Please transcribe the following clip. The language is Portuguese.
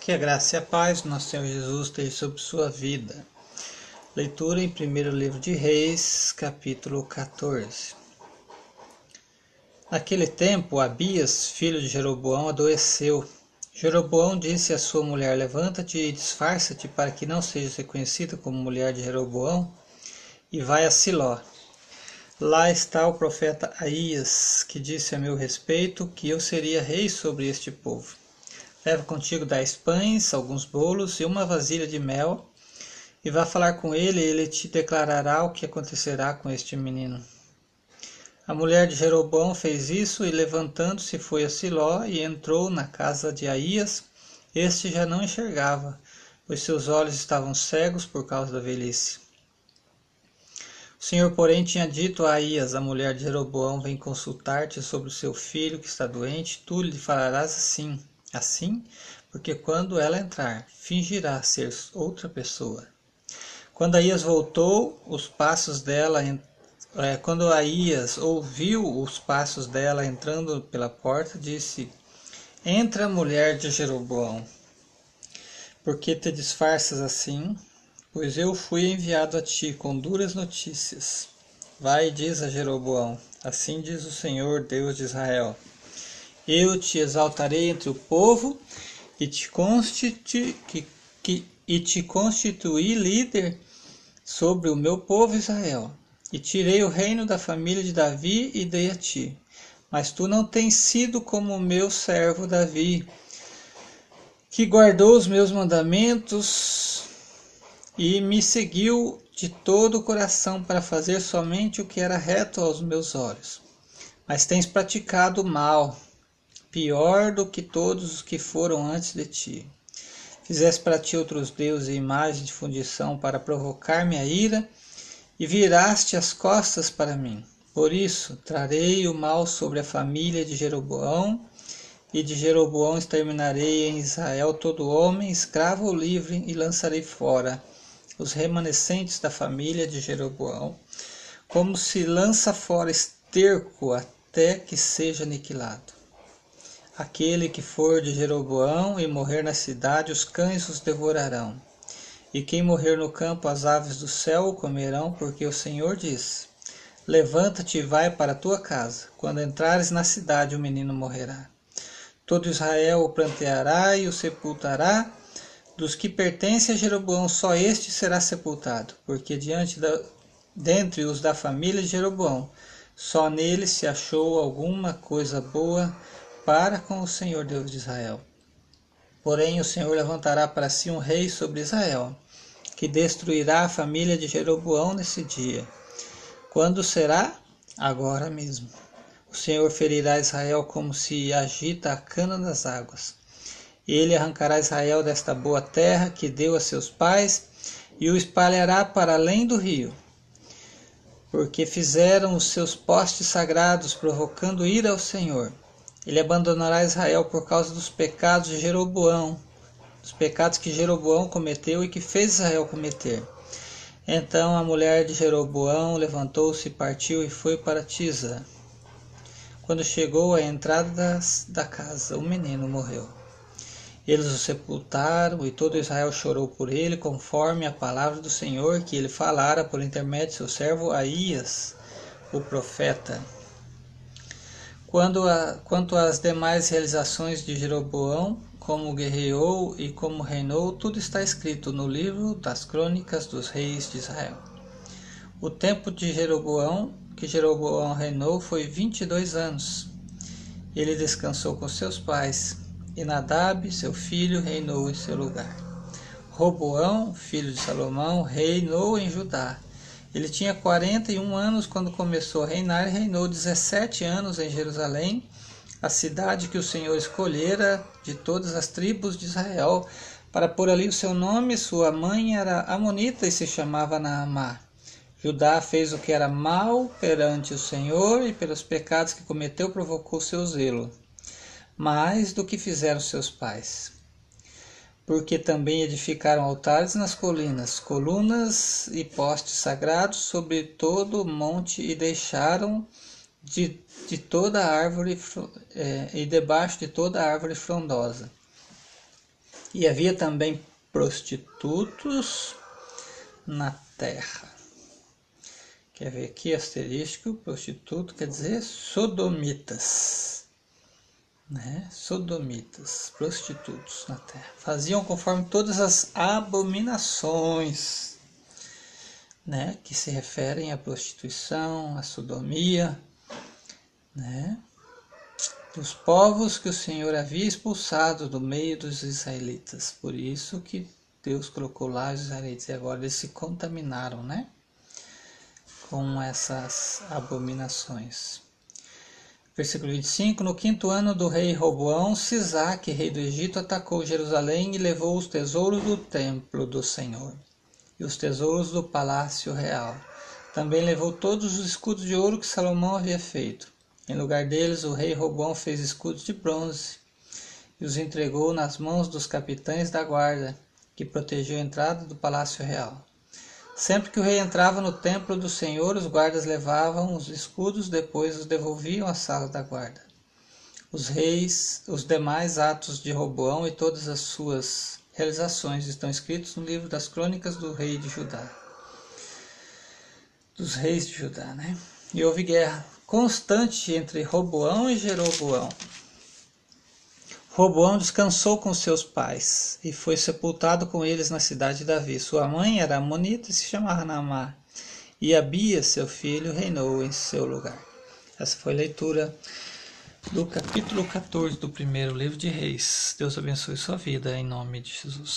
Que a graça e a paz do nosso Senhor Jesus esteja sobre sua vida. Leitura em primeiro livro de Reis, capítulo 14. Naquele tempo, Abias, filho de Jeroboão, adoeceu. Jeroboão disse à sua mulher: Levanta-te e disfarça-te para que não sejas reconhecida como mulher de Jeroboão, e vai a Siló. Lá está o profeta Aías, que disse a meu respeito que eu seria rei sobre este povo. Leva contigo dez pães, alguns bolos e uma vasilha de mel, e vá falar com ele, e ele te declarará o que acontecerá com este menino. A mulher de Jeroboão fez isso e, levantando-se, foi a Siló e entrou na casa de Aías. Este já não enxergava, pois seus olhos estavam cegos por causa da velhice. O Senhor, porém, tinha dito a Aías, a mulher de Jeroboão, vem consultar-te sobre o seu filho que está doente, tu lhe falarás assim, assim, porque quando ela entrar, fingirá ser outra pessoa. Quando Aías voltou, os passos dela, é, quando Aías ouviu os passos dela entrando pela porta, disse, entra mulher de Jeroboão, porque te disfarças assim? Pois eu fui enviado a ti com duras notícias. Vai diz a Jeroboão: Assim diz o Senhor, Deus de Israel: Eu te exaltarei entre o povo e te, constitu, que, que, e te constituí líder sobre o meu povo Israel. E tirei o reino da família de Davi e dei a ti. Mas tu não tens sido como o meu servo Davi, que guardou os meus mandamentos e me seguiu de todo o coração para fazer somente o que era reto aos meus olhos. Mas tens praticado mal, pior do que todos os que foram antes de ti. Fizeste para ti outros deuses e imagens de fundição para provocar minha ira, e viraste as costas para mim. Por isso, trarei o mal sobre a família de Jeroboão, e de Jeroboão exterminarei em Israel todo homem, escravo ou livre, e lançarei fora os remanescentes da família de Jeroboão, como se lança fora esterco até que seja aniquilado. Aquele que for de Jeroboão e morrer na cidade, os cães os devorarão. E quem morrer no campo, as aves do céu o comerão, porque o Senhor diz: Levanta-te e vai para a tua casa. Quando entrares na cidade, o menino morrerá. Todo Israel o planteará e o sepultará, dos que pertencem a Jeroboão, só este será sepultado, porque diante da, dentre os da família de Jeroboão, só nele se achou alguma coisa boa para com o Senhor Deus de Israel. Porém, o Senhor levantará para si um rei sobre Israel, que destruirá a família de Jeroboão nesse dia. Quando será? Agora mesmo. O Senhor ferirá Israel como se agita a cana das águas ele arrancará Israel desta boa terra que deu a seus pais e o espalhará para além do rio. Porque fizeram os seus postes sagrados, provocando ira ao Senhor. Ele abandonará Israel por causa dos pecados de Jeroboão, dos pecados que Jeroboão cometeu e que fez Israel cometer. Então a mulher de Jeroboão levantou-se, partiu e foi para Tisa. Quando chegou à entrada da casa, o menino morreu. Eles o sepultaram e todo Israel chorou por ele, conforme a palavra do Senhor que ele falara por intermédio de seu servo Aías, o profeta. Quando a, quanto às demais realizações de Jeroboão, como guerreou e como reinou, tudo está escrito no livro das crônicas dos reis de Israel. O tempo de Jeroboão, que Jeroboão reinou, foi vinte e dois anos. Ele descansou com seus pais e Nadab, seu filho, reinou em seu lugar. Roboão, filho de Salomão, reinou em Judá. Ele tinha 41 anos quando começou a reinar e reinou 17 anos em Jerusalém, a cidade que o Senhor escolhera de todas as tribos de Israel para pôr ali o seu nome. Sua mãe era Amonita e se chamava Naamá. Judá fez o que era mal perante o Senhor e pelos pecados que cometeu provocou seu zelo mais do que fizeram seus pais. Porque também edificaram altares nas colinas, colunas e postes sagrados sobre todo o monte e deixaram de, de toda árvore é, e debaixo de toda árvore frondosa. E havia também prostitutos na terra. Quer ver aqui asterístico, prostituto quer dizer sodomitas. Né? Sodomitas, prostitutos na terra. Faziam conforme todas as abominações, né? Que se referem à prostituição, à sodomia, né? Dos povos que o Senhor havia expulsado do meio dos israelitas. Por isso que Deus colocou lá os israelitas e agora eles se contaminaram, né? Com essas abominações. Versículo 25: No quinto ano do rei Roboão, Sisaque, rei do Egito, atacou Jerusalém e levou os tesouros do templo do Senhor e os tesouros do palácio real. Também levou todos os escudos de ouro que Salomão havia feito. Em lugar deles, o rei Roboão fez escudos de bronze e os entregou nas mãos dos capitães da guarda que protegeu a entrada do palácio real. Sempre que o rei entrava no templo do Senhor, os guardas levavam os escudos, depois os devolviam à sala da guarda. Os reis, os demais atos de Roboão e todas as suas realizações estão escritos no livro das crônicas do rei de Judá. Dos reis de Judá, né? E houve guerra constante entre Roboão e Jeroboão. Roboão descansou com seus pais e foi sepultado com eles na cidade de Davi. Sua mãe era amonita e se chamava Naamá. E Abia, seu filho, reinou em seu lugar. Essa foi a leitura do capítulo 14 do primeiro livro de Reis. Deus abençoe sua vida em nome de Jesus.